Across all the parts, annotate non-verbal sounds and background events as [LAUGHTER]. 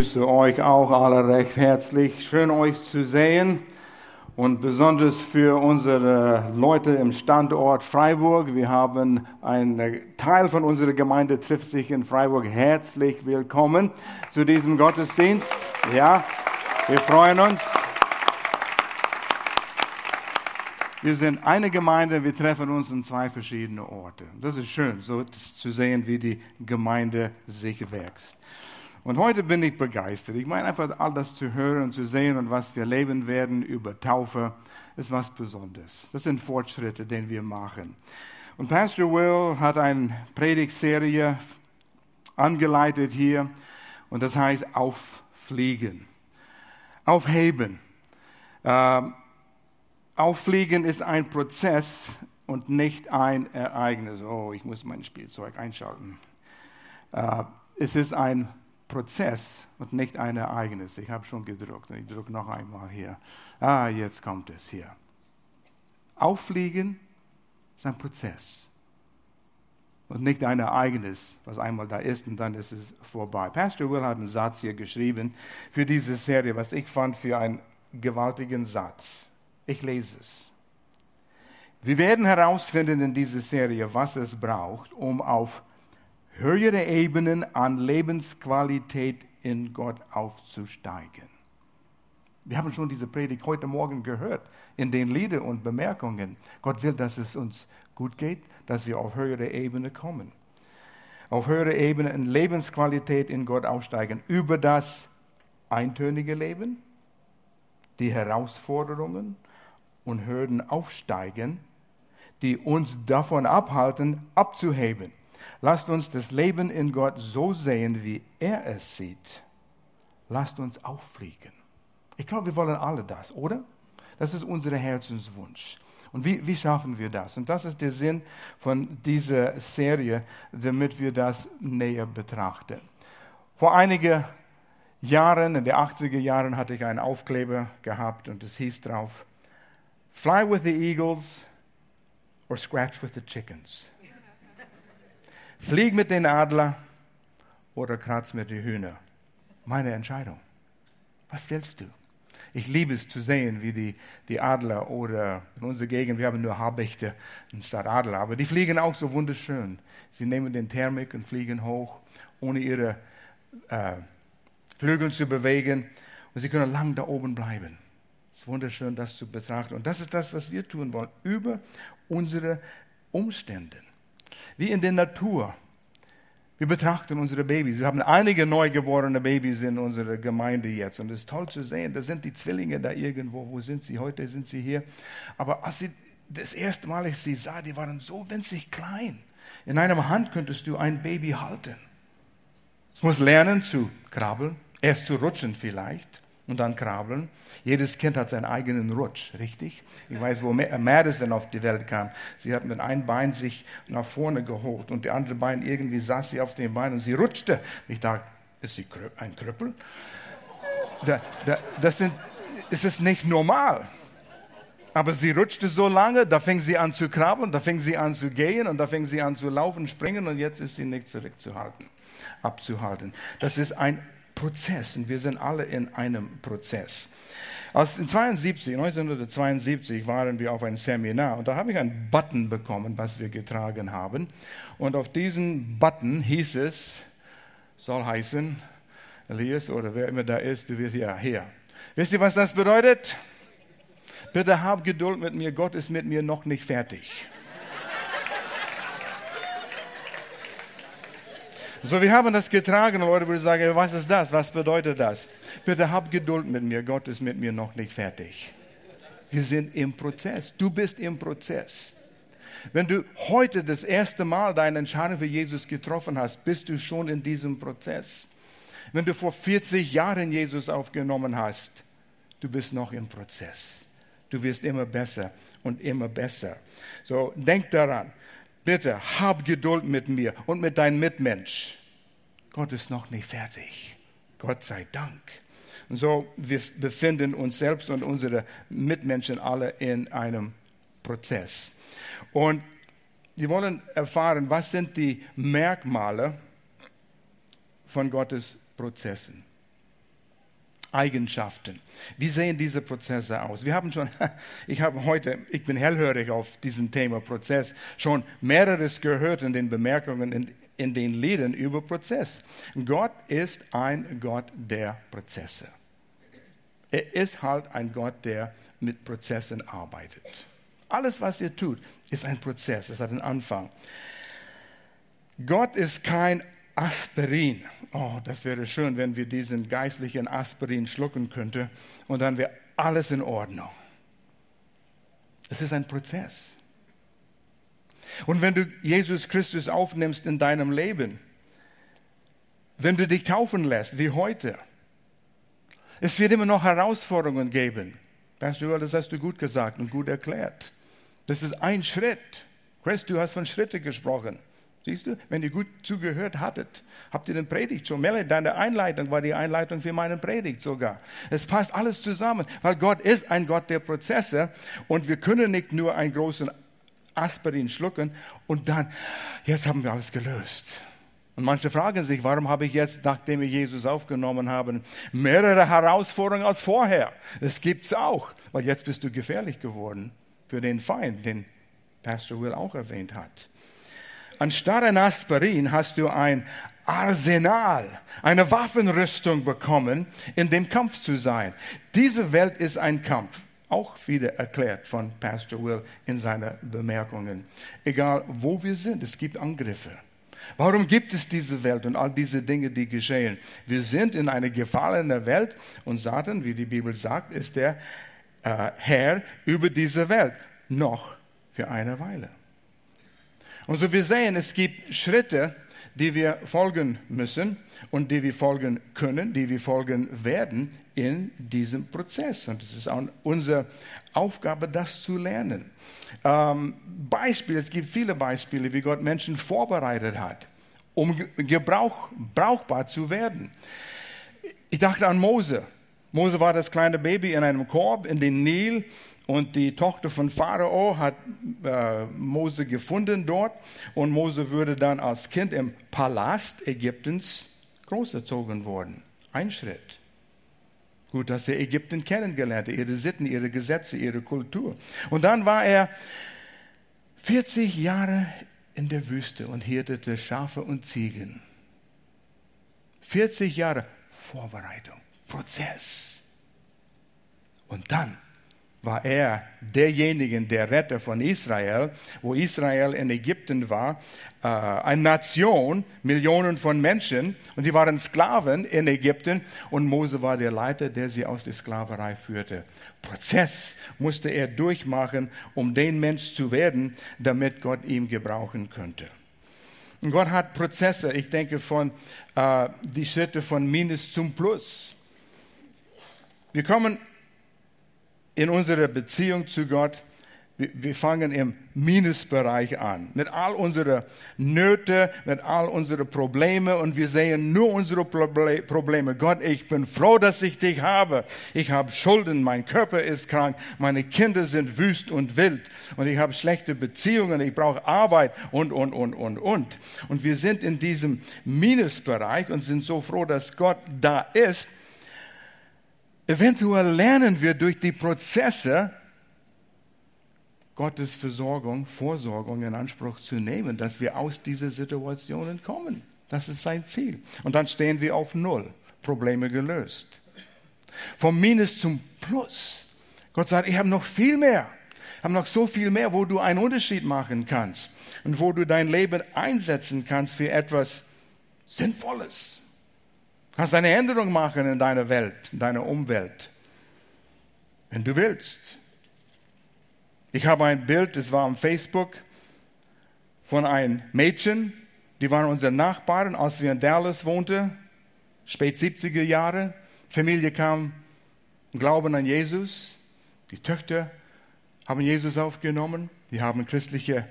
grüße euch auch alle recht herzlich. Schön euch zu sehen und besonders für unsere Leute im Standort Freiburg. Wir haben einen Teil von unserer Gemeinde trifft sich in Freiburg. Herzlich willkommen zu diesem Gottesdienst. Ja, wir freuen uns. Wir sind eine Gemeinde, wir treffen uns in zwei verschiedene Orte. Das ist schön, so zu sehen, wie die Gemeinde sich wächst. Und heute bin ich begeistert. Ich meine einfach, all das zu hören und zu sehen und was wir leben werden über Taufe, ist was Besonderes. Das sind Fortschritte, die wir machen. Und Pastor Will hat eine Predigtserie angeleitet hier und das heißt Auffliegen. Aufheben. Ähm, Auffliegen ist ein Prozess und nicht ein Ereignis. Oh, ich muss mein Spielzeug einschalten. Äh, es ist ein Prozess und nicht ein Ereignis. Ich habe schon gedruckt. Ich drucke noch einmal hier. Ah, jetzt kommt es hier. Auffliegen ist ein Prozess und nicht ein Ereignis, was einmal da ist und dann ist es vorbei. Pastor Will hat einen Satz hier geschrieben für diese Serie, was ich fand für einen gewaltigen Satz. Ich lese es. Wir werden herausfinden in dieser Serie, was es braucht, um auf höhere Ebenen an Lebensqualität in Gott aufzusteigen. Wir haben schon diese Predigt heute Morgen gehört in den Liedern und Bemerkungen. Gott will, dass es uns gut geht, dass wir auf höhere Ebene kommen. Auf höhere Ebene in Lebensqualität in Gott aufsteigen. Über das eintönige Leben, die Herausforderungen, und Hürden aufsteigen, die uns davon abhalten, abzuheben. Lasst uns das Leben in Gott so sehen, wie er es sieht. Lasst uns auffliegen. Ich glaube, wir wollen alle das, oder? Das ist unser Herzenswunsch. Und wie, wie schaffen wir das? Und das ist der Sinn von dieser Serie, damit wir das näher betrachten. Vor einigen Jahren, in den 80er Jahren, hatte ich einen Aufkleber gehabt und es hieß drauf, Fly with the eagles or scratch with the chickens. Flieg mit den Adler oder kratz mit den Hühner. Meine Entscheidung. Was willst du? Ich liebe es zu sehen, wie die, die Adler oder in unserer Gegend, wir haben nur Habichte statt Adler, aber die fliegen auch so wunderschön. Sie nehmen den Thermik und fliegen hoch, ohne ihre äh, Flügel zu bewegen und sie können lang da oben bleiben. Es ist wunderschön, das zu betrachten. Und das ist das, was wir tun wollen, über unsere Umstände. Wie in der Natur. Wir betrachten unsere Babys. Wir haben einige neugeborene Babys in unserer Gemeinde jetzt. Und es ist toll zu sehen. Da sind die Zwillinge da irgendwo. Wo sind sie? Heute sind sie hier. Aber als sie das erste Mal ich sie sah, die waren so winzig klein. In einer Hand könntest du ein Baby halten. Es muss lernen zu krabbeln, erst zu rutschen vielleicht und dann krabbeln. Jedes Kind hat seinen eigenen Rutsch, richtig? Ich weiß, wo Madison auf die Welt kam. Sie hat mit einem Bein sich nach vorne geholt und die andere Bein irgendwie saß sie auf dem Bein und sie rutschte. Ich dachte, ist sie ein Krüppel? Da, da, das sind, ist es nicht normal. Aber sie rutschte so lange, da fing sie an zu krabbeln, da fing sie an zu gehen und da fing sie an zu laufen, springen und jetzt ist sie nicht zurückzuhalten, abzuhalten. Das ist ein Prozess und wir sind alle in einem Prozess. In 72, 1972 waren wir auf einem Seminar und da habe ich einen Button bekommen, was wir getragen haben. Und auf diesem Button hieß es, soll heißen, Elias oder wer immer da ist, du wirst ja her. Wisst ihr, was das bedeutet? Bitte hab Geduld mit mir, Gott ist mit mir noch nicht fertig. So, wir haben das getragen, Leute würden sagen, was ist das? Was bedeutet das? Bitte hab Geduld mit mir, Gott ist mit mir noch nicht fertig. Wir sind im Prozess. Du bist im Prozess. Wenn du heute das erste Mal deine Entscheidung für Jesus getroffen hast, bist du schon in diesem Prozess. Wenn du vor 40 Jahren Jesus aufgenommen hast, du bist noch im Prozess. Du wirst immer besser und immer besser. So, denk daran. Bitte, hab Geduld mit mir und mit deinem Mitmensch. Gott ist noch nicht fertig. Gott sei Dank. Und so, wir befinden uns selbst und unsere Mitmenschen alle in einem Prozess. Und wir wollen erfahren, was sind die Merkmale von Gottes Prozessen. Eigenschaften. Wie sehen diese Prozesse aus? Wir haben schon, [LAUGHS] ich habe heute, ich bin hellhörig auf diesem Thema Prozess, schon mehreres gehört in den Bemerkungen, in, in den Liedern über Prozess. Gott ist ein Gott der Prozesse. Er ist halt ein Gott, der mit Prozessen arbeitet. Alles, was ihr tut, ist ein Prozess, es hat einen Anfang. Gott ist kein Aspirin. Oh, das wäre schön, wenn wir diesen geistlichen Aspirin schlucken könnten und dann wäre alles in Ordnung. Es ist ein Prozess. Und wenn du Jesus Christus aufnimmst in deinem Leben, wenn du dich taufen lässt, wie heute, es wird immer noch Herausforderungen geben. Pastor das hast du gut gesagt und gut erklärt. Das ist ein Schritt. Chris, du hast von Schritte gesprochen. Siehst du, wenn ihr gut zugehört hattet, habt ihr den Predigt schon. Melanie, deine Einleitung war die Einleitung für meine Predigt sogar. Es passt alles zusammen, weil Gott ist ein Gott der Prozesse und wir können nicht nur einen großen Aspirin schlucken und dann, jetzt haben wir alles gelöst. Und manche fragen sich, warum habe ich jetzt, nachdem wir Jesus aufgenommen haben, mehrere Herausforderungen als vorher? Das gibt's auch, weil jetzt bist du gefährlich geworden für den Feind, den Pastor Will auch erwähnt hat. Anstatt ein Aspirin hast du ein Arsenal, eine Waffenrüstung bekommen, in dem Kampf zu sein. Diese Welt ist ein Kampf. Auch wieder erklärt von Pastor Will in seinen Bemerkungen. Egal wo wir sind, es gibt Angriffe. Warum gibt es diese Welt und all diese Dinge, die geschehen? Wir sind in einer gefallenen Welt und Satan, wie die Bibel sagt, ist der äh, Herr über diese Welt. Noch für eine Weile. Und so wir sehen, es gibt Schritte, die wir folgen müssen und die wir folgen können, die wir folgen werden in diesem Prozess. Und es ist auch unsere Aufgabe, das zu lernen. Ähm, Beispiel, es gibt viele Beispiele, wie Gott Menschen vorbereitet hat, um Gebrauch, brauchbar zu werden. Ich dachte an Mose. Mose war das kleine Baby in einem Korb in den Nil und die Tochter von Pharao hat äh, Mose gefunden dort. Und Mose würde dann als Kind im Palast Ägyptens großerzogen worden. Ein Schritt. Gut, dass er Ägypten kennengelernt hat, ihre Sitten, ihre Gesetze, ihre Kultur. Und dann war er 40 Jahre in der Wüste und hirtete Schafe und Ziegen. 40 Jahre Vorbereitung, Prozess. Und dann war er derjenige, der Retter von Israel, wo Israel in Ägypten war, äh, eine Nation, Millionen von Menschen, und die waren Sklaven in Ägypten, und Mose war der Leiter, der sie aus der Sklaverei führte. Prozess musste er durchmachen, um den Mensch zu werden, damit Gott ihn gebrauchen könnte. Und Gott hat Prozesse, ich denke, von äh, die Schritte von Minus zum Plus. Wir kommen in unserer Beziehung zu Gott, wir fangen im Minusbereich an, mit all unseren Nöte, mit all unseren Problemen und wir sehen nur unsere Probleme. Gott, ich bin froh, dass ich dich habe. Ich habe Schulden, mein Körper ist krank, meine Kinder sind wüst und wild und ich habe schlechte Beziehungen, ich brauche Arbeit und, und, und, und, und. Und wir sind in diesem Minusbereich und sind so froh, dass Gott da ist Eventuell lernen wir durch die Prozesse Gottes Versorgung, Vorsorgung in Anspruch zu nehmen, dass wir aus diesen Situationen kommen. Das ist sein Ziel. Und dann stehen wir auf Null, Probleme gelöst. Vom Minus zum Plus. Gott sagt, ich habe noch viel mehr. Ich habe noch so viel mehr, wo du einen Unterschied machen kannst und wo du dein Leben einsetzen kannst für etwas Sinnvolles kannst eine Änderung machen in deiner Welt, in deiner Umwelt, wenn du willst. Ich habe ein Bild, das war am Facebook, von einem Mädchen, die waren unsere Nachbarn, als wir in Dallas wohnten, spät 70er Jahre. Familie kam glauben an Jesus. Die Töchter haben Jesus aufgenommen. Die haben christliche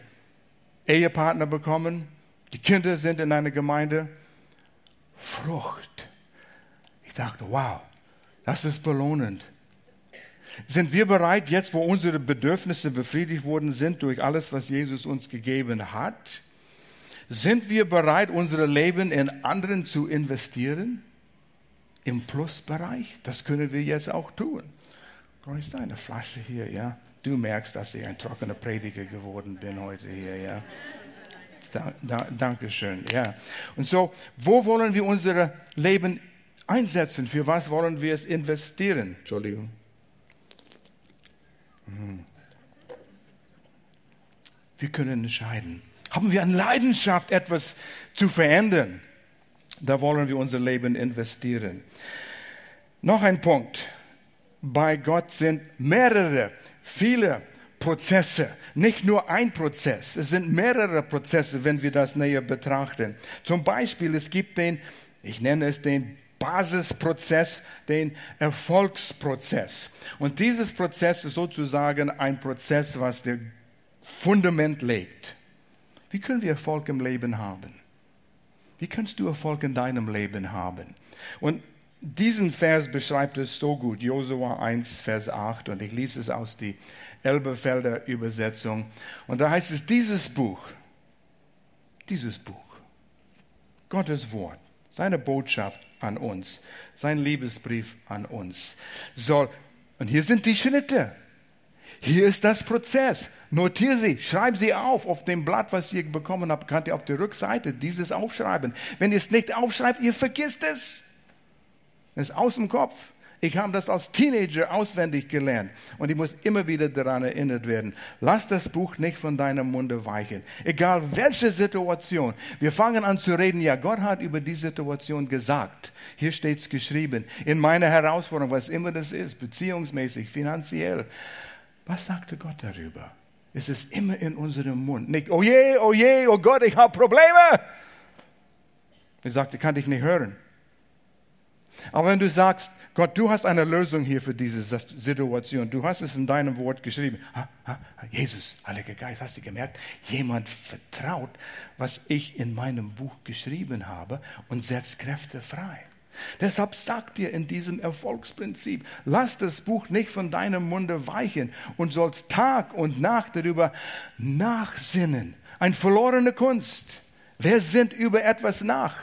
Ehepartner bekommen. Die Kinder sind in einer Gemeinde. Frucht dachte, wow, das ist belohnend. Sind wir bereit, jetzt wo unsere Bedürfnisse befriedigt worden sind durch alles, was Jesus uns gegeben hat, sind wir bereit, unser Leben in anderen zu investieren? im Plusbereich? Das können wir jetzt auch tun. Ist deine Flasche hier, ja? Du merkst, dass ich ein trockener Prediger geworden bin heute hier, ja? Da, da, Dankeschön, ja. Und so, wo wollen wir unser Leben einsetzen? Für was wollen wir es investieren? Entschuldigung. Hm. Wir können entscheiden. Haben wir eine Leidenschaft, etwas zu verändern? Da wollen wir unser Leben investieren. Noch ein Punkt. Bei Gott sind mehrere, viele Prozesse, nicht nur ein Prozess. Es sind mehrere Prozesse, wenn wir das näher betrachten. Zum Beispiel, es gibt den, ich nenne es den Basisprozess, den Erfolgsprozess. Und dieses Prozess ist sozusagen ein Prozess, was der Fundament legt. Wie können wir Erfolg im Leben haben? Wie kannst du Erfolg in deinem Leben haben? Und diesen Vers beschreibt es so gut, Josua 1, Vers 8, und ich lese es aus der Elberfelder Übersetzung. Und da heißt es, dieses Buch, dieses Buch, Gottes Wort, seine Botschaft an uns, sein Liebesbrief an uns, soll, und hier sind die Schritte, hier ist das Prozess. Notiere sie, schreib sie auf auf dem Blatt, was ihr bekommen habt. Könnt ihr auf der Rückseite dieses aufschreiben. Wenn ihr es nicht aufschreibt, ihr vergisst es. Es ist aus dem Kopf. Ich habe das als Teenager auswendig gelernt und ich muss immer wieder daran erinnert werden. Lass das Buch nicht von deinem Munde weichen. Egal welche Situation. Wir fangen an zu reden. Ja, Gott hat über die Situation gesagt. Hier steht es geschrieben. In meiner Herausforderung, was immer das ist, beziehungsmäßig, finanziell. Was sagte Gott darüber? Es ist immer in unserem Mund. Nicht, oh je, oh je, oh Gott, ich habe Probleme. Er sagte, kann dich nicht hören. Aber wenn du sagst, Gott, du hast eine Lösung hier für diese Situation, du hast es in deinem Wort geschrieben. Jesus, Heiliger Geist, hast du gemerkt, jemand vertraut, was ich in meinem Buch geschrieben habe und setzt Kräfte frei. Deshalb sagt dir in diesem Erfolgsprinzip, lass das Buch nicht von deinem Munde weichen und sollst Tag und Nacht darüber nachsinnen. Ein verlorene Kunst. Wer sinnt über etwas nach?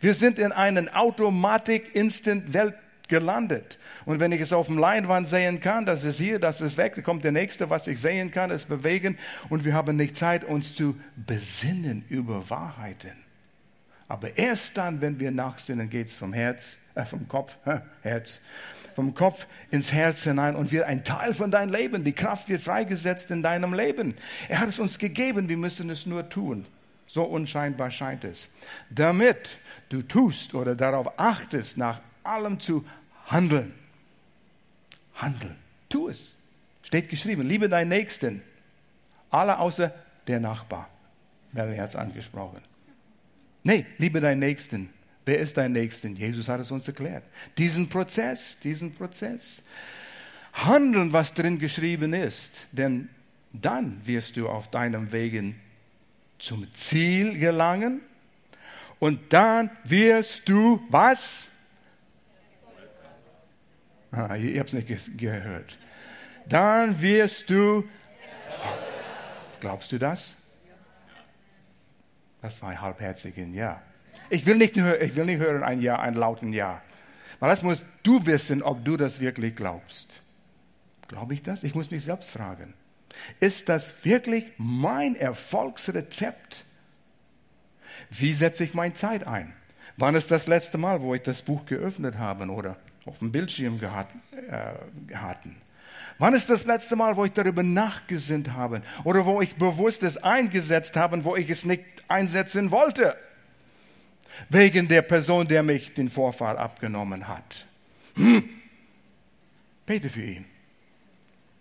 Wir sind in einer Automatik-Instant-Welt gelandet. Und wenn ich es auf dem Leinwand sehen kann, das ist hier, das ist weg, dann kommt der nächste, was ich sehen kann, ist bewegen. Und wir haben nicht Zeit, uns zu besinnen über Wahrheiten. Aber erst dann, wenn wir nachsinnen, geht es vom Herz, äh, vom Kopf, Herz, vom Kopf ins Herz hinein und wird ein Teil von deinem Leben. Die Kraft wird freigesetzt in deinem Leben. Er hat es uns gegeben, wir müssen es nur tun. So unscheinbar scheint es. Damit du tust oder darauf achtest, nach allem zu handeln. Handeln. Tu es. Steht geschrieben. Liebe deinen Nächsten. Alle außer der Nachbar. Melanie hat es angesprochen. Nee, liebe deinen Nächsten. Wer ist dein Nächsten? Jesus hat es uns erklärt. Diesen Prozess, diesen Prozess. Handeln, was drin geschrieben ist, denn dann wirst du auf deinem Wegen zum Ziel gelangen und dann wirst du was? Ah, ihr habt es nicht gehört. Dann wirst du. Glaubst du das? Das war ein halbherziges Ja. Ich will nicht, ich will nicht hören ein Ja, ein lauten Ja. Weil das musst du wissen, ob du das wirklich glaubst. Glaube ich das? Ich muss mich selbst fragen. Ist das wirklich mein Erfolgsrezept? Wie setze ich meine Zeit ein? Wann ist das letzte Mal, wo ich das Buch geöffnet habe oder auf dem Bildschirm äh, hatten? Wann ist das letzte Mal, wo ich darüber nachgesinnt habe oder wo ich bewusst es eingesetzt habe, wo ich es nicht einsetzen wollte? Wegen der Person, der mich den Vorfall abgenommen hat. Hm. Bete für ihn.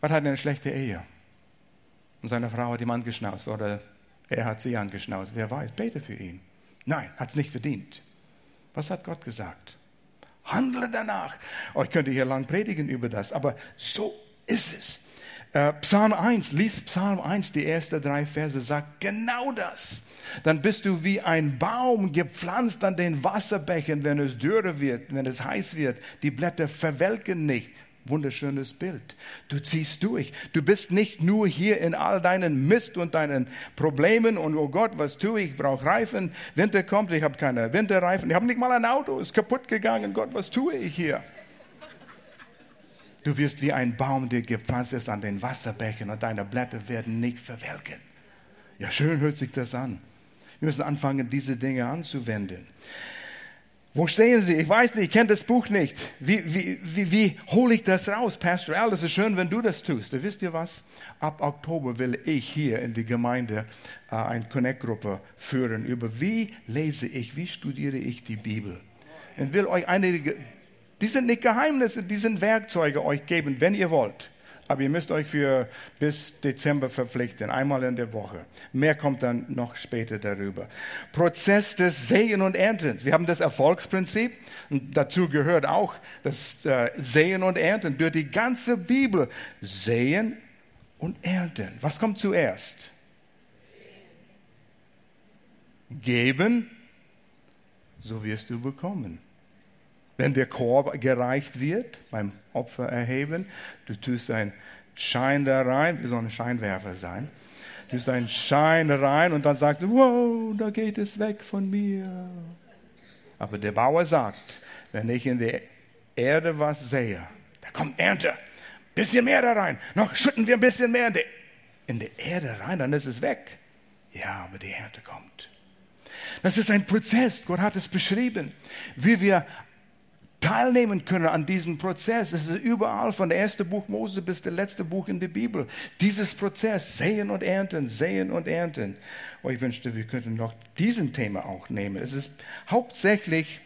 Was hat eine schlechte Ehe? Und seine Frau hat ihm angeschnauzt oder er hat sie angeschnauzt. Wer weiß, bete für ihn. Nein, hat es nicht verdient. Was hat Gott gesagt? Handle danach. Oh, ich könnte hier lang predigen über das, aber so ist es. Äh, Psalm 1, lies Psalm 1, die ersten drei Verse, sagt genau das. Dann bist du wie ein Baum gepflanzt an den Wasserbächen, wenn es dürre wird, wenn es heiß wird. Die Blätter verwelken nicht. Wunderschönes Bild. Du ziehst durch. Du bist nicht nur hier in all deinen Mist und deinen Problemen und oh Gott, was tue ich? Ich brauche Reifen. Winter kommt, ich habe keine Winterreifen. Ich habe nicht mal ein Auto, ist kaputt gegangen. Gott, was tue ich hier? Du wirst wie ein Baum, der gepflanzt ist an den Wasserbächen und deine Blätter werden nicht verwelken. Ja, schön hört sich das an. Wir müssen anfangen, diese Dinge anzuwenden. Wo stehen Sie? Ich weiß nicht, ich kenne das Buch nicht. Wie, wie, wie, wie hole ich das raus, Pastor Al? Das ist schön, wenn du das tust. Da wisst ihr was? Ab Oktober will ich hier in die Gemeinde äh, eine Connect-Gruppe führen über wie lese ich, wie studiere ich die Bibel. Und will euch einige, die sind nicht Geheimnisse, die sind Werkzeuge euch geben, wenn ihr wollt. Aber ihr müsst euch für bis Dezember verpflichten, einmal in der Woche. Mehr kommt dann noch später darüber. Prozess des Sehen und Erntens. Wir haben das Erfolgsprinzip und dazu gehört auch das äh, Sehen und Ernten durch die ganze Bibel. Sehen und Ernten. Was kommt zuerst? Geben, so wirst du bekommen. Wenn der Korb gereicht wird beim Opfer erheben, du tust einen Schein da rein, wie soll ein Scheinwerfer sein? Du tust einen Schein rein und dann sagst du, wow, da geht es weg von mir. Aber der Bauer sagt, wenn ich in der Erde was sehe, da kommt Ernte, bisschen mehr da rein, noch schütten wir ein bisschen mehr in die, in die Erde rein, dann ist es weg. Ja, aber die Ernte kommt. Das ist ein Prozess. Gott hat es beschrieben, wie wir teilnehmen können an diesem Prozess. Es ist überall von der ersten Buch Mose bis der letzte Buch in der Bibel. Dieses Prozess, sehen und ernten, sehen und ernten. Oh, ich wünschte, wir könnten noch diesen Thema auch nehmen. Es ist hauptsächlich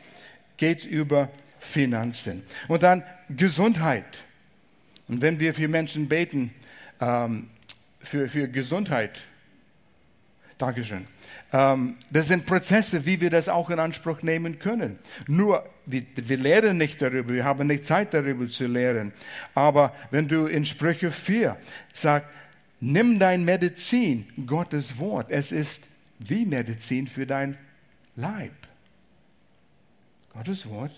geht über Finanzen. Und dann Gesundheit. Und wenn wir für Menschen beten, ähm, für, für Gesundheit, Dankeschön. Ähm, das sind Prozesse, wie wir das auch in Anspruch nehmen können. Nur, wir, wir lehren nicht darüber, wir haben nicht Zeit darüber zu lehren. Aber wenn du in Sprüche 4 sagst, nimm dein Medizin, Gottes Wort, es ist wie Medizin für dein Leib. Gottes Wort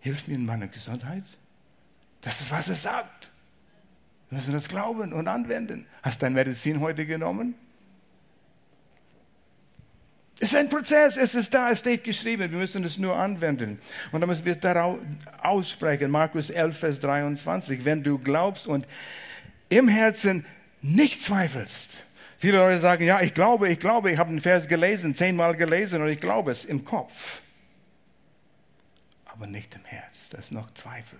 hilft mir in meiner Gesundheit. Das ist, was es sagt. Wir müssen das glauben und anwenden. Hast du dein Medizin heute genommen? Es ist ein Prozess, es ist da, es steht geschrieben, wir müssen es nur anwenden. Und dann müssen wir daraus aussprechen, Markus 11, Vers 23, wenn du glaubst und im Herzen nicht zweifelst. Viele Leute sagen, ja, ich glaube, ich glaube, ich habe einen Vers gelesen, zehnmal gelesen und ich glaube es im Kopf. Aber nicht im Herz, da ist noch Zweifel.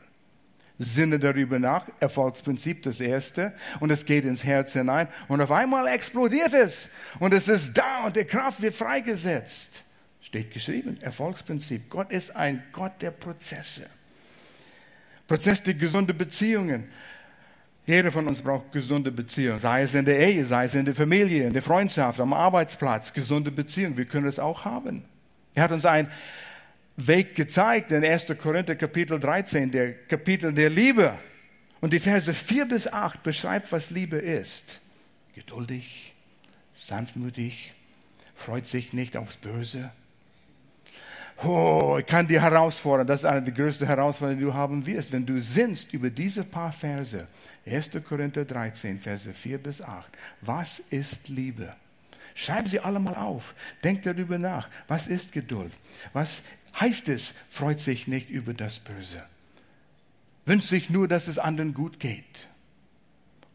Sinne darüber nach, Erfolgsprinzip das erste, und es geht ins Herz hinein und auf einmal explodiert es und es ist da und die Kraft wird freigesetzt. Steht geschrieben, Erfolgsprinzip. Gott ist ein Gott der Prozesse. Prozess der gesunden Beziehungen. Jeder von uns braucht gesunde Beziehungen, sei es in der Ehe, sei es in der Familie, in der Freundschaft, am Arbeitsplatz, gesunde Beziehungen. Wir können es auch haben. Er hat uns ein Weg gezeigt in 1. Korinther Kapitel 13, der Kapitel der Liebe. Und die Verse 4 bis 8 beschreibt, was Liebe ist. Geduldig, sanftmütig, freut sich nicht aufs Böse. Oh, ich kann dir herausfordern, das ist eine der größten Herausforderungen, die du haben wirst, wenn du sinnst über diese paar Verse. 1. Korinther 13, Verse 4 bis 8. Was ist Liebe? Schreib sie alle mal auf. Denk darüber nach. Was ist Geduld? Was heißt es, freut sich nicht über das Böse. Wünscht sich nur, dass es anderen gut geht.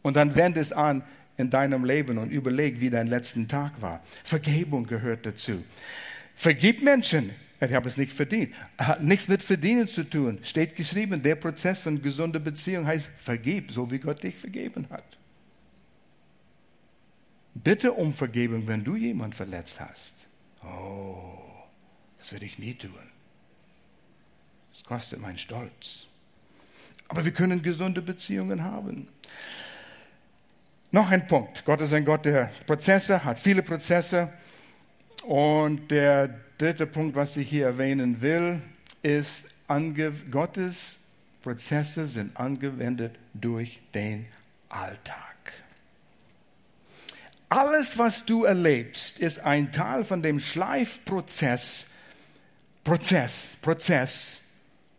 Und dann wende es an in deinem Leben und überleg, wie dein letzten Tag war. Vergebung gehört dazu. Vergib Menschen. Ich habe es nicht verdient. Hat nichts mit Verdienen zu tun. Steht geschrieben, der Prozess von gesunder Beziehung heißt, vergib, so wie Gott dich vergeben hat. Bitte um Vergebung, wenn du jemand verletzt hast. Oh. Das würde ich nie tun. Das kostet meinen Stolz. Aber wir können gesunde Beziehungen haben. Noch ein Punkt. Gott ist ein Gott der Prozesse, hat viele Prozesse. Und der dritte Punkt, was ich hier erwähnen will, ist, Gottes Prozesse sind angewendet durch den Alltag. Alles, was du erlebst, ist ein Teil von dem Schleifprozess Prozess, Prozess,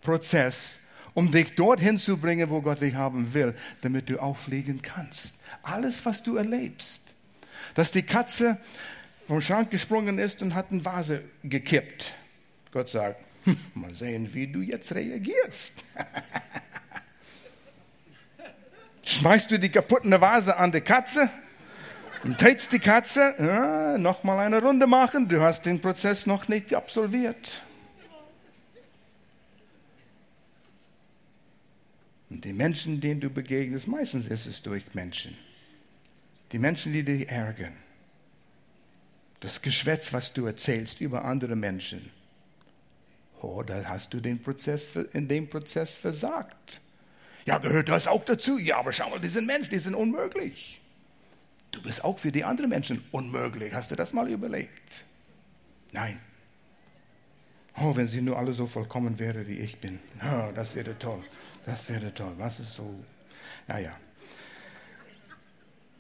Prozess, um dich dorthin zu bringen, wo Gott dich haben will, damit du auffliegen kannst. Alles, was du erlebst. Dass die Katze vom Schrank gesprungen ist und hat eine Vase gekippt. Gott sagt, hm, mal sehen, wie du jetzt reagierst. [LAUGHS] Schmeißt du die kaputte Vase an die Katze und trittst die Katze, ja, noch mal eine Runde machen, du hast den Prozess noch nicht absolviert. Und die Menschen, denen du begegnest, meistens ist es durch Menschen. Die Menschen, die dich ärgern. Das Geschwätz, was du erzählst über andere Menschen. Oh, da hast du den Prozess, in dem Prozess versagt. Ja, gehört das auch dazu? Ja, aber schau mal, die sind Menschen, die sind unmöglich. Du bist auch für die anderen Menschen unmöglich. Hast du das mal überlegt? Nein. Oh, wenn sie nur alle so vollkommen wären, wie ich bin. Oh, das wäre toll. Das wäre toll. Was ist so? Naja.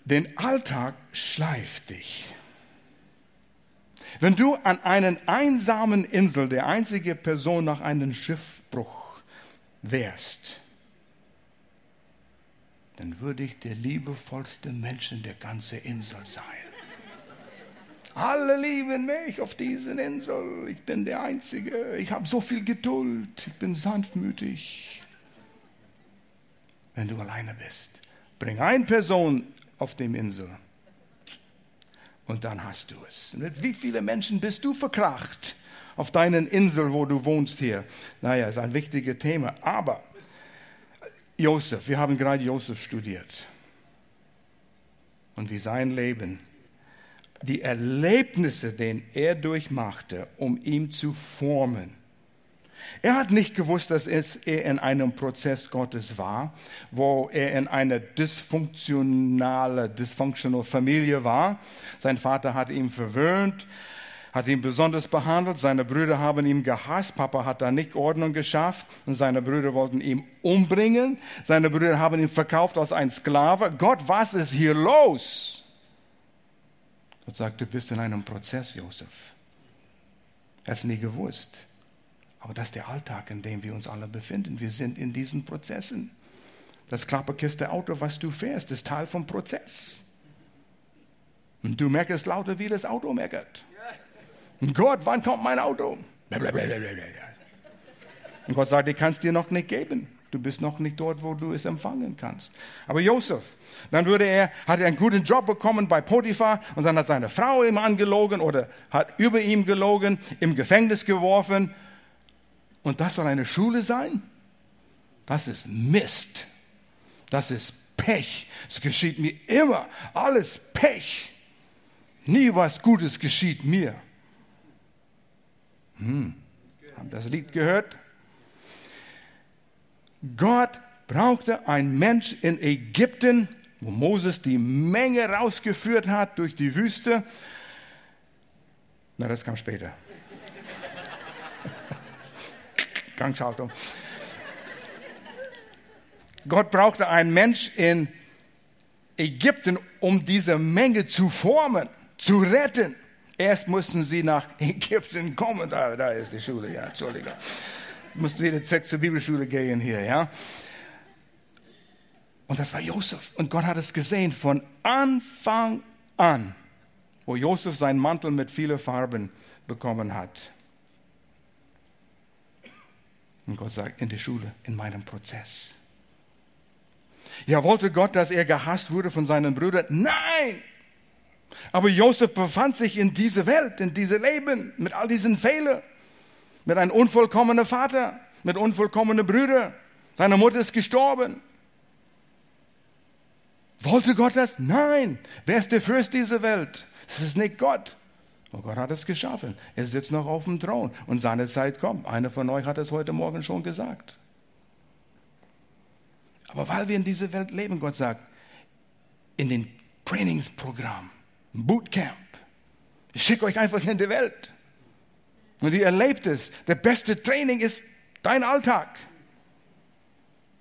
Den Alltag schleift dich. Wenn du an einer einsamen Insel der einzige Person nach einem Schiffbruch wärst, dann würde ich der liebevollste Mensch in der ganzen Insel sein. Alle lieben mich auf dieser Insel. Ich bin der Einzige. Ich habe so viel Geduld. Ich bin sanftmütig wenn du alleine bist. Bring eine Person auf dem Insel und dann hast du es. Mit wie viele Menschen bist du verkracht auf deinen Insel, wo du wohnst hier? Naja, ist ein wichtiges Thema. Aber Josef, wir haben gerade Josef studiert und wie sein Leben, die Erlebnisse, den er durchmachte, um ihn zu formen er hat nicht gewusst, dass er in einem Prozess Gottes war, wo er in einer dysfunktionale, dysfunctional Familie war. Sein Vater hat ihn verwöhnt, hat ihn besonders behandelt. Seine Brüder haben ihn gehasst. Papa hat da nicht Ordnung geschafft und seine Brüder wollten ihn umbringen. Seine Brüder haben ihn verkauft als ein Sklave. Gott, was ist hier los? Gott sagte, du bist in einem Prozess, Josef. Er hat es nie gewusst. Aber das ist der Alltag, in dem wir uns alle befinden. Wir sind in diesen Prozessen. Das Klapperkiste Auto, was du fährst, ist Teil vom Prozess. Und du merkst lauter, wie das Auto meckert. Und Gott, wann kommt mein Auto? Und Gott sagt, ich kann es dir noch nicht geben. Du bist noch nicht dort, wo du es empfangen kannst. Aber Josef, dann würde er, hat er einen guten Job bekommen bei Potiphar und dann hat seine Frau ihm angelogen oder hat über ihm gelogen, im Gefängnis geworfen und das soll eine Schule sein? Das ist Mist. Das ist Pech. Es geschieht mir immer alles Pech. Nie was Gutes geschieht mir. Hm. Haben das Lied gehört? Gott brauchte einen Mensch in Ägypten, wo Moses die Menge rausgeführt hat durch die Wüste. Na, das kam später. Gangschaltung. Gott brauchte einen Mensch in Ägypten, um diese Menge zu formen, zu retten. Erst mussten sie nach Ägypten kommen. Da, da ist die Schule, ja, Entschuldigung. Mussten wieder zur Bibelschule gehen hier, ja. Und das war Josef. Und Gott hat es gesehen von Anfang an, wo Josef seinen Mantel mit vielen Farben bekommen hat. Und Gott sagt, in die Schule, in meinem Prozess. Ja, wollte Gott, dass er gehasst wurde von seinen Brüdern? Nein! Aber Josef befand sich in dieser Welt, in diesem Leben, mit all diesen Fehlern, mit einem unvollkommenen Vater, mit unvollkommenen Brüdern. Seine Mutter ist gestorben. Wollte Gott das? Nein. Wer ist der Fürst dieser Welt? Es ist nicht Gott. Und Gott hat es geschaffen. Er sitzt noch auf dem Thron und seine Zeit kommt. Einer von euch hat es heute Morgen schon gesagt. Aber weil wir in dieser Welt leben, Gott sagt, in den Trainingsprogramm, Bootcamp, ich schicke euch einfach in die Welt. Und ihr erlebt es. Der beste Training ist dein Alltag.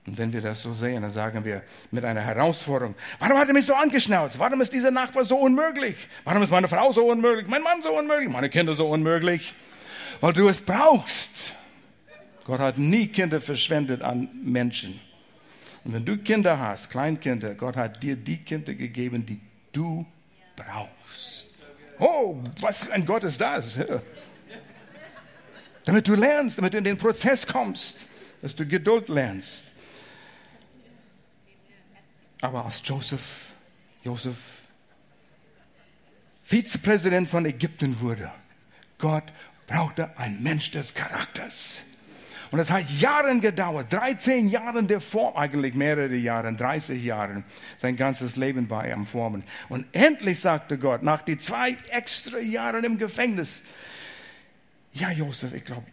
Und wenn wir das so sehen, dann sagen wir mit einer Herausforderung, warum hat er mich so angeschnauzt? Warum ist dieser Nachbar so unmöglich? Warum ist meine Frau so unmöglich? Mein Mann so unmöglich? Meine Kinder so unmöglich? Weil du es brauchst. Gott hat nie Kinder verschwendet an Menschen. Und wenn du Kinder hast, Kleinkinder, Gott hat dir die Kinder gegeben, die du brauchst. Oh, was für ein Gott ist das? Damit du lernst, damit du in den Prozess kommst, dass du Geduld lernst. Aber als Joseph, Joseph Vizepräsident von Ägypten wurde, Gott brauchte einen Mensch des Charakters. Und es hat Jahre gedauert, 13 Jahre der Form, eigentlich mehrere Jahre, 30 Jahre. Sein ganzes Leben war er am Formen. Und endlich sagte Gott, nach die zwei extra Jahren im Gefängnis, ja Josef, ich glaube,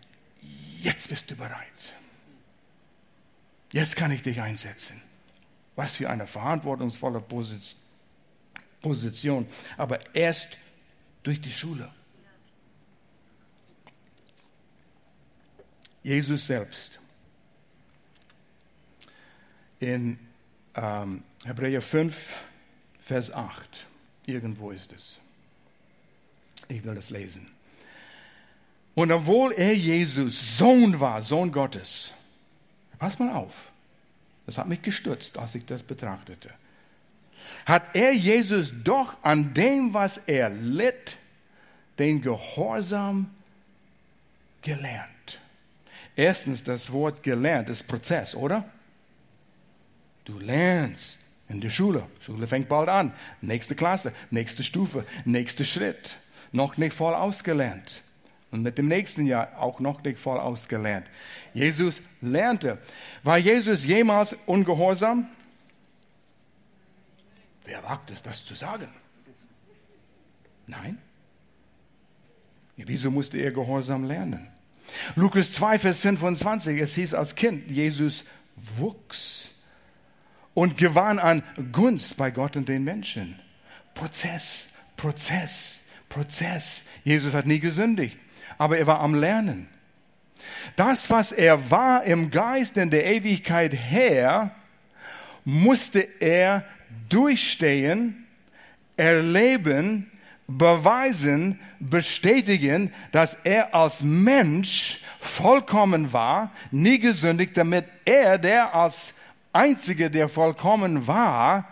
jetzt bist du bereit. Jetzt kann ich dich einsetzen. Was für eine verantwortungsvolle Position. Aber erst durch die Schule. Jesus selbst. In ähm, Hebräer 5, Vers 8. Irgendwo ist es. Ich will das lesen. Und obwohl er Jesus Sohn war, Sohn Gottes, pass mal auf, das hat mich gestützt, als ich das betrachtete, hat er Jesus doch an dem, was er litt, den Gehorsam gelernt. Erstens das Wort gelernt, das Prozess, oder? Du lernst in der Schule. Schule fängt bald an. Nächste Klasse, nächste Stufe, nächster Schritt. Noch nicht voll ausgelernt. Und mit dem nächsten Jahr auch noch nicht voll ausgelernt. Jesus lernte. War Jesus jemals ungehorsam? Wer wagt es, das zu sagen? Nein. Wieso musste er Gehorsam lernen? Lukas 2, Vers 25, es hieß als Kind, Jesus wuchs und gewann an Gunst bei Gott und den Menschen. Prozess, Prozess, Prozess. Jesus hat nie gesündigt, aber er war am Lernen. Das, was er war im Geist in der Ewigkeit her, musste er durchstehen, erleben, beweisen, bestätigen, dass er als Mensch vollkommen war, nie gesündigt, damit er, der als Einzige, der vollkommen war,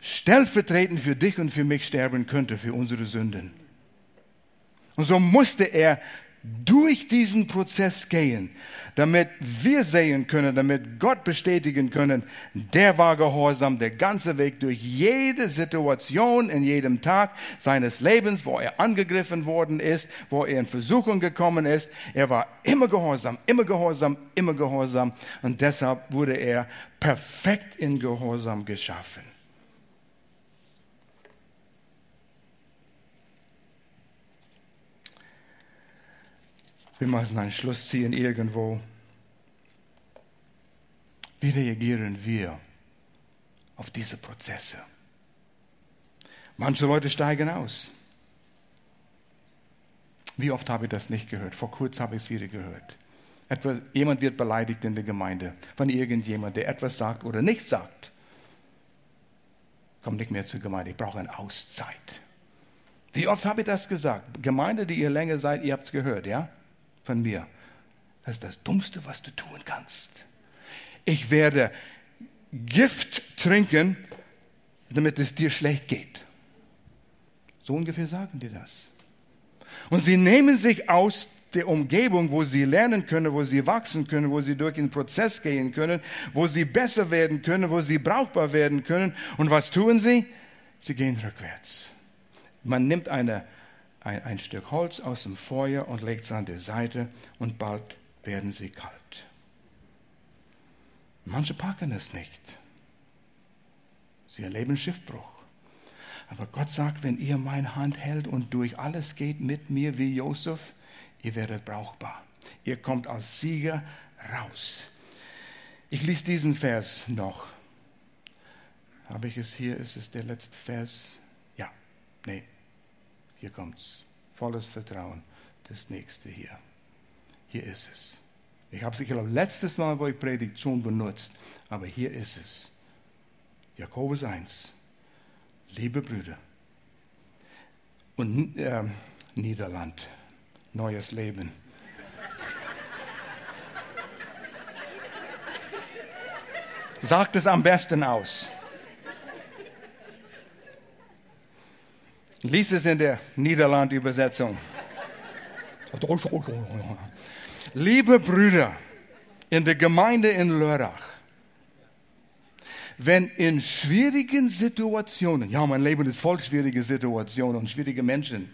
stellvertretend für dich und für mich sterben könnte, für unsere Sünden. Und so musste er durch diesen Prozess gehen, damit wir sehen können, damit Gott bestätigen können, der war gehorsam, der ganze Weg durch jede Situation in jedem Tag seines Lebens, wo er angegriffen worden ist, wo er in Versuchung gekommen ist. Er war immer gehorsam, immer gehorsam, immer gehorsam und deshalb wurde er perfekt in Gehorsam geschaffen. Wir müssen einen Schluss ziehen irgendwo. Wie reagieren wir auf diese Prozesse? Manche Leute steigen aus. Wie oft habe ich das nicht gehört? Vor kurzem habe ich es wieder gehört. Etwas, jemand wird beleidigt in der Gemeinde von irgendjemand, der etwas sagt oder nicht sagt. Komm nicht mehr zur Gemeinde, ich brauche eine Auszeit. Wie oft habe ich das gesagt? Gemeinde, die ihr länger seid, ihr habt es gehört, ja? Von mir. Das ist das Dummste, was du tun kannst. Ich werde Gift trinken, damit es dir schlecht geht. So ungefähr sagen die das. Und sie nehmen sich aus der Umgebung, wo sie lernen können, wo sie wachsen können, wo sie durch den Prozess gehen können, wo sie besser werden können, wo sie brauchbar werden können. Und was tun sie? Sie gehen rückwärts. Man nimmt eine ein, ein Stück Holz aus dem Feuer und legt es an die Seite und bald werden sie kalt. Manche packen es nicht. Sie erleben Schiffbruch. Aber Gott sagt, wenn ihr meine Hand hält und durch alles geht mit mir wie Josef, ihr werdet brauchbar. Ihr kommt als Sieger raus. Ich lese diesen Vers noch. Habe ich es hier? Ist es der letzte Vers? Ja. Nee, hier kommt's. Volles Vertrauen. Das nächste hier. Hier ist es. Ich habe es, ich glaube, letztes Mal, wo ich predigt, schon benutzt. Aber hier ist es. Jakobus 1. Liebe Brüder. Und äh, Niederland. Neues Leben. Sagt es am besten aus. Lies es in der Niederland-Übersetzung. Liebe Brüder in der Gemeinde in Lörrach, wenn in schwierigen Situationen, ja, mein Leben ist voll schwierige Situationen und schwierige Menschen,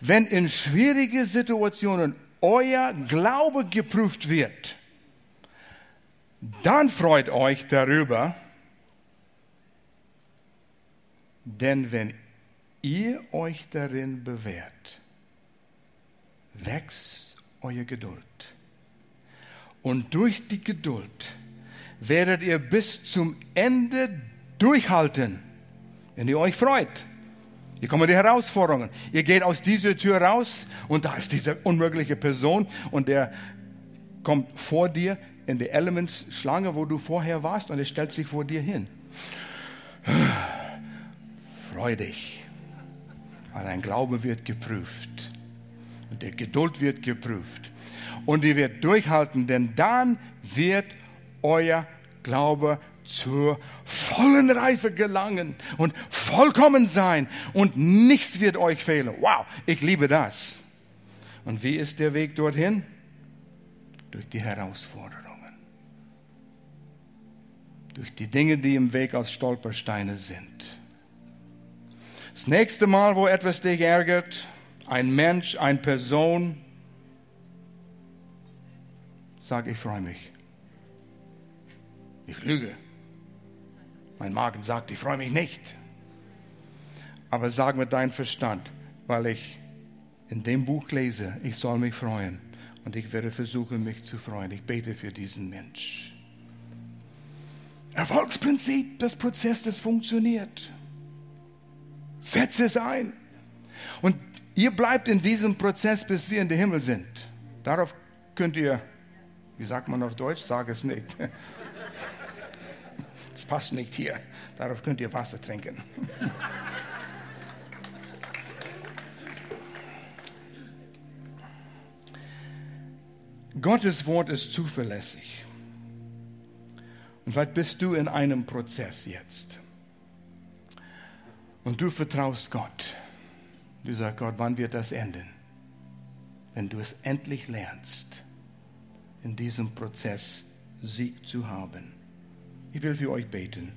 wenn in schwierigen Situationen euer Glaube geprüft wird, dann freut euch darüber, denn wenn ihr euch darin bewährt, wächst eure Geduld. Und durch die Geduld werdet ihr bis zum Ende durchhalten, wenn ihr euch freut. Hier kommen die Herausforderungen. Ihr geht aus dieser Tür raus und da ist diese unmögliche Person und der kommt vor dir in die Elements-Schlange, wo du vorher warst und er stellt sich vor dir hin. Freu dich, weil dein Glaube wird geprüft und der Geduld wird geprüft und ihr werdet durchhalten, denn dann wird euer Glaube zur vollen Reife gelangen und vollkommen sein und nichts wird euch fehlen. Wow, ich liebe das. Und wie ist der Weg dorthin? Durch die Herausforderungen. Durch die Dinge, die im Weg als Stolpersteine sind. Das nächste Mal, wo etwas dich ärgert, ein Mensch, eine Person, sag ich freue mich. Ich lüge. Mein Magen sagt, ich freue mich nicht. Aber sag mir dein Verstand, weil ich in dem Buch lese, ich soll mich freuen. Und ich werde versuchen, mich zu freuen. Ich bete für diesen Mensch. Erfolgsprinzip, das Prozess, das funktioniert. Setze es ein. Und ihr bleibt in diesem Prozess, bis wir in den Himmel sind. Darauf könnt ihr, wie sagt man auf Deutsch, sag es nicht. [LAUGHS] Das passt nicht hier. Darauf könnt ihr Wasser trinken. [LAUGHS] Gottes Wort ist zuverlässig. Und vielleicht bist du in einem Prozess jetzt. Und du vertraust Gott. Du sagst, Gott, wann wird das enden? Wenn du es endlich lernst, in diesem Prozess Sieg zu haben. Ich will für euch beten.